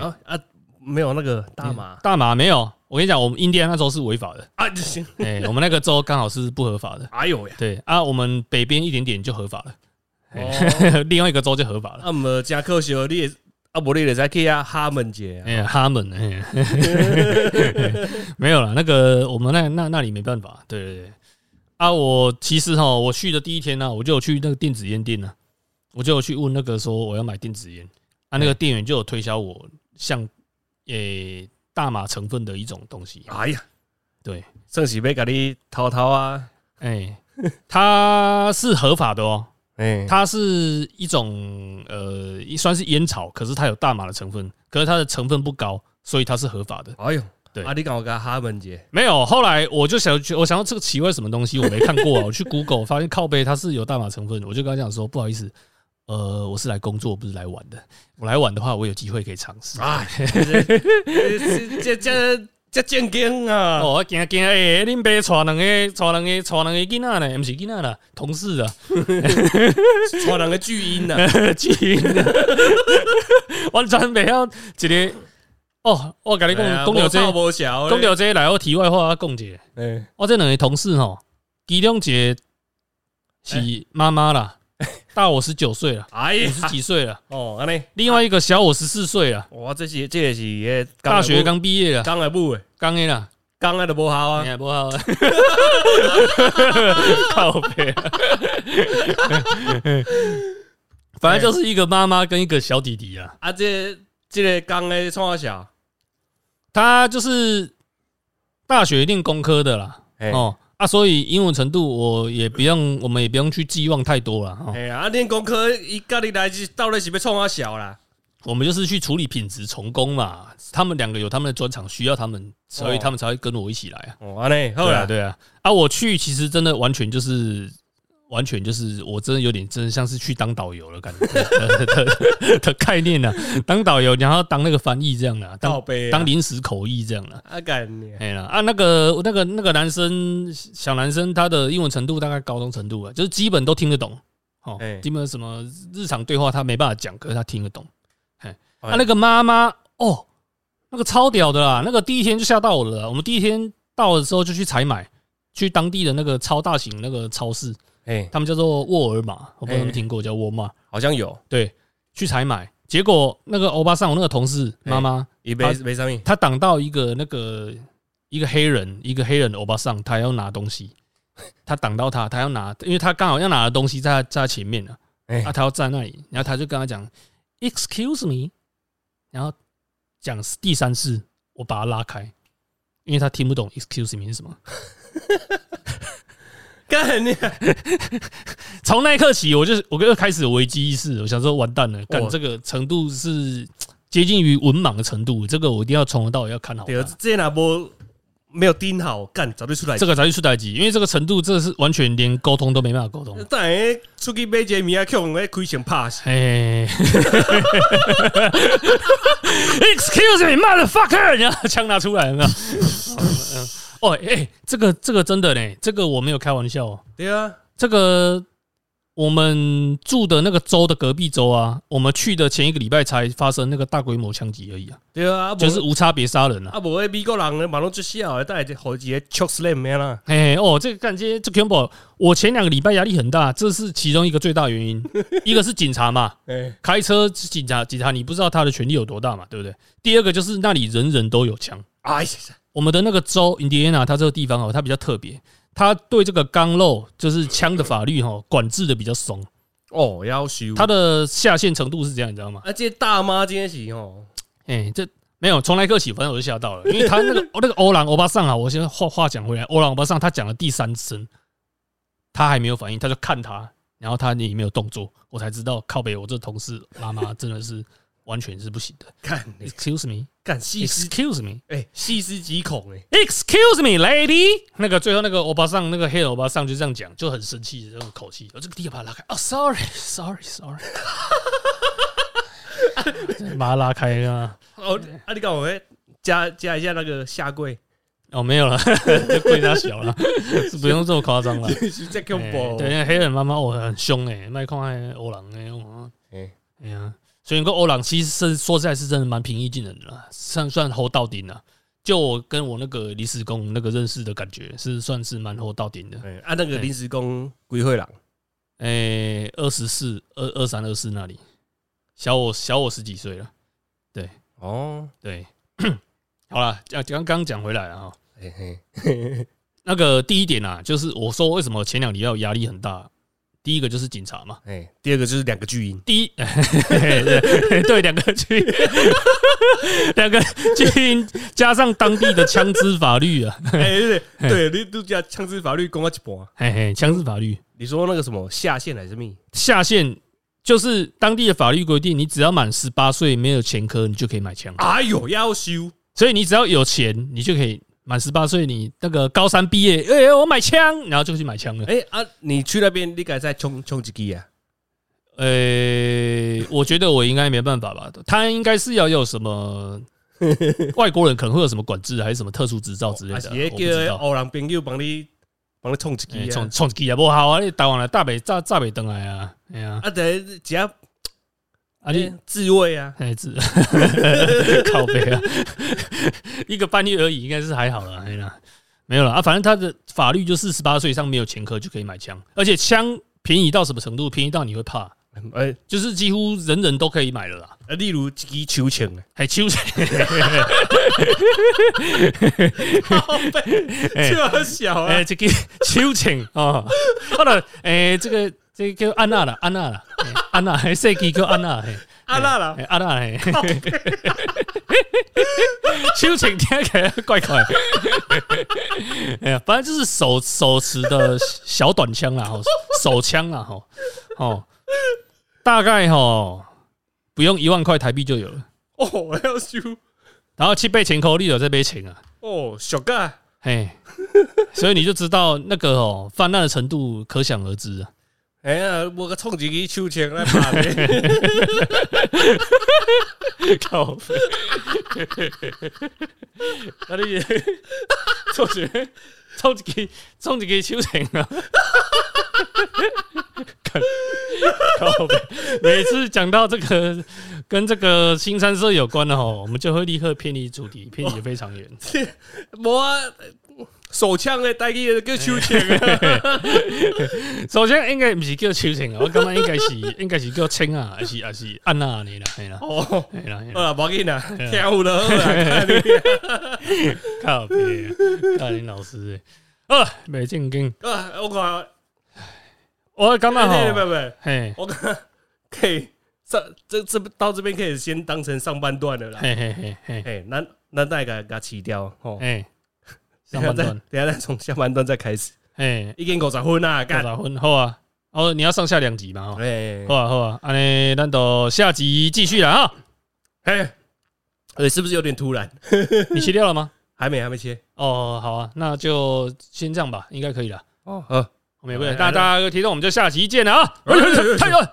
啊啊。没有那个大麻，大麻没有。我跟你讲，我们印第安那州是违法的啊！行，哎，我们那个州刚好是不合法的。哎呦呀，对啊，我们北边一点点就合法了，另外一个州就合法了。那，么加科学你也啊，不，你也在去啊，哈门节，哎，哈门，哎，没有了。那个我们那那那里没办法。对对对，啊，我其实哈，我去的第一天呢，我就有去那个电子烟店呢，我就有去问那个说我要买电子烟，啊，那个店员就有推销我像。诶，大麻成分的一种东西。哎呀，对，正是要给你掏掏啊！哎，它是合法的哦。哎，它是一种呃，算是烟草，可是它有大麻的成分，可是它的成分不高，所以它是合法的。哎呦，对，啊，你讲我跟哈文杰没有。后来我就想，我想到这个奇怪什么东西，我没看过啊。我去 Google 发现靠背它是有大麻成分，我就跟他讲说，不好意思。呃，我是来工作，不是来玩的。我来玩的话，我有机会可以尝试。啊，这这这正经啊！哦，惊惊诶！恁爸带两个，带两个，带两个囡仔呢？毋是囡仔啦，同事啊，带两个巨婴啊，巨婴，完全袂晓一个。哦，我甲你讲，讲了这，讲了这来，我题外话讲者。诶，我这两个同事吼，其中一个是妈妈啦。大我十九岁了，哎呀，五十几岁了。哦，安尼，另外一个小我十四岁了，哇，这些这也是大学刚毕业了，刚来不诶，刚诶啦，刚来的不好啊，不好啊，靠背，反正就是一个妈妈跟一个小弟弟啊，啊，这这个刚诶创小，他就是大学念工科的啦，哦。啊，所以英文程度我也不用，我们也不用去寄望太多了。哎呀，练功课一咖喱来就到那是被冲啊小啦。我们就是去处理品质重工嘛。他们两个有他们的专长，需要他们，所以他们才会跟我一起来啊。哦，嘞，对啊，对啊。啊，我去其实真的完全就是。完全就是我真的有点真的像是去当导游了感觉的概念呢，当导游然后当那个翻译这样的，当当临时口译这样的。啊，感哎呀啊，那个那个那个男生小男生他的英文程度大概高中程度啊，就是基本都听得懂。哦，基本什么日常对话他没办法讲，可是他听得懂。哎，啊那个妈妈哦，那个超屌的啦，那个第一天就吓到我了。我们第一天到的时候就去采买，去当地的那个超大型那个超市。哎，他们叫做沃尔玛，我不知道有没有听过，叫沃尔玛，好像有。对，去采买，结果那个欧巴桑，我那个同事妈妈，没没上面，他挡到一个那个一个黑人，一个黑人欧巴桑，他要拿东西，他挡到他，他要拿，因为他刚好要拿的东西在在前面呢，啊，他要站那里，然后他就跟他讲，Excuse me，然后讲第三次，我把他拉开，因为他听不懂 Excuse me 是什么。干你！从那一刻起，我就我就开始危机意识，我想说完蛋了，干这个程度是接近于文盲的程度，这个我一定要从头到尾要看好。对，这那波没有盯好，干早就出来，这个早就出来机，因为这个程度，这是完全连沟通都没办法沟通。但出去买杰米啊，叫我们亏钱 pass。哎，Excuse me, motherfucker！你要枪拿出来了。哦，哎，这个这个真的嘞，这个我没有开玩笑哦。对啊，这个我们住的那个州的隔壁州啊，我们去的前一个礼拜才发生那个大规模枪击而已啊。对啊，就是无差别杀人啊。啊，不会美国人呢，马龙就笑，带来好几个 choke slam 没了。哎，哦，这个感觉这 combo，我前两个礼拜压力很大，这是其中一个最大原因。一个是警察嘛，哎，开车是警察警察，你不知道他的权力有多大嘛，对不对？第二个就是那里人人都有枪。哎呀。我们的那个州印第安纳，它这个地方哦，它比较特别，它对这个钢肉就是枪的法律哈管制的比较松哦，要修它的下限程度是这样，你知道吗？而且大妈今天起哦，哎，这没有从来克起，反正我就吓到了，因为他那个 那个欧朗欧巴桑啊，我现在话话讲回来，欧朗欧巴桑他讲了第三声，他还没有反应，他就看他，然后他也没有动作，我才知道靠北，我这同事妈妈真的是。完全是不行的。看，Excuse me，看细思，Excuse me，哎，细思极恐哎，Excuse me，lady，那个最后那个欧巴桑，那个黑人欧巴桑就这样讲，就很生气的这种口气，我这个地把它拉开，哦，Sorry，Sorry，Sorry，把它拉开啊。哦，啊，你讲我加加一下那个下跪，哦，没有了，跪太小了，是 不用这么夸张了。在恐怖，对，黑人妈妈我很凶哎，麦克还欧郎哎，哎，哎呀。所以，个欧朗其实是说实在，是真的蛮平易近人的，算算厚到顶了。就我跟我那个临时工那个认识的感觉，是算是蛮厚到顶的。哎，啊，那个临时工归会郎，哎，二十四、二二三、二四那里，小我小我十几岁了。对，哦，对，好了，讲刚刚讲回来了哈。那个第一点啊，就是我说为什么前两礼拜压力很大。第一个就是警察嘛，哎，第二个就是两个巨婴。第一，对，两个巨婴，两个巨婴加上当地的枪支法律啊，哎，对对，你都加枪支法律公我一半，嘿嘿，枪支法律，你说那个什么下线还是密？下线就是当地的法律规定，你只要满十八岁没有前科，你就可以买枪。哎呦，要修，所以你只要有钱，你就可以。满十八岁，你那个高三毕业，哎，我买枪，然后就去买枪了。哎啊，你去那边，你敢再冲冲几击啊？呃，我觉得我应该没办法吧。他应该是要有什么 外国人可能会有什么管制，还是什么特殊执照之类的？也叫欧人朋友帮你帮你冲一支，冲冲一支也不好啊！你台湾来大北炸炸北登来啊，哎呀，啊得只要啊你自卫啊，哎自 靠背啊，一个半月而已，应该是还好了，哎呀，没有了啊，反正他的法律就是十八岁以上没有前科就可以买枪，而且枪便宜到什么程度？便宜到你会怕。哎，就是几乎人人都可以买了啦。呃，例如击秋千，还秋千，这么小啊！哎，这个秋千啊，好了，哎，这个这个叫安娜啦，安娜啦，安娜，还设计叫安娜，嘿安娜了，安娜，秋千 听起来怪怪。哎呀，反正就是手手持的小短枪啦，吼，手枪啦，吼，哦。大概吼不用一万块台币就有了哦，我要修，然后七倍钱扣利有这杯钱啊哦，小个嘿，所以你就知道那个哦泛滥的程度可想而知啊。哎呀，我个冲击机秋千来爬的，靠！那你冲击冲击冲击机秋千啊！靠！每次讲到这个跟这个新三社有关的哦，我们就会立刻偏离主题，偏离非常远。我手枪的代替叫秋千。啊，手枪应该毋是叫手枪啊，我感觉应该是 应该是叫枪啊，还是还是安娜你啦，系啦，哦，系啦，好啦，不紧啦，跳舞了，靠别，靠林老师，啊，没正经。啊，我讲。我刚刚好，不不，嘿，我刚可以上这这到这边可以先当成上半段的啦，嘿嘿嘿嘿，嘿，那那大概给它切掉，哦，哎，上半段，等下再从下半段再开始，哎，一经五十分啊，五十分，好啊，哦，你要上下两集嘛，哎，好啊好啊，安尼，咱到下集继续了啊，哎，呃，是不是有点突然？你切掉了吗？还没，还没切，哦，好啊，那就先这样吧，应该可以了，哦，好。没问题，那大家有提动，我们就下集见了啊！太远。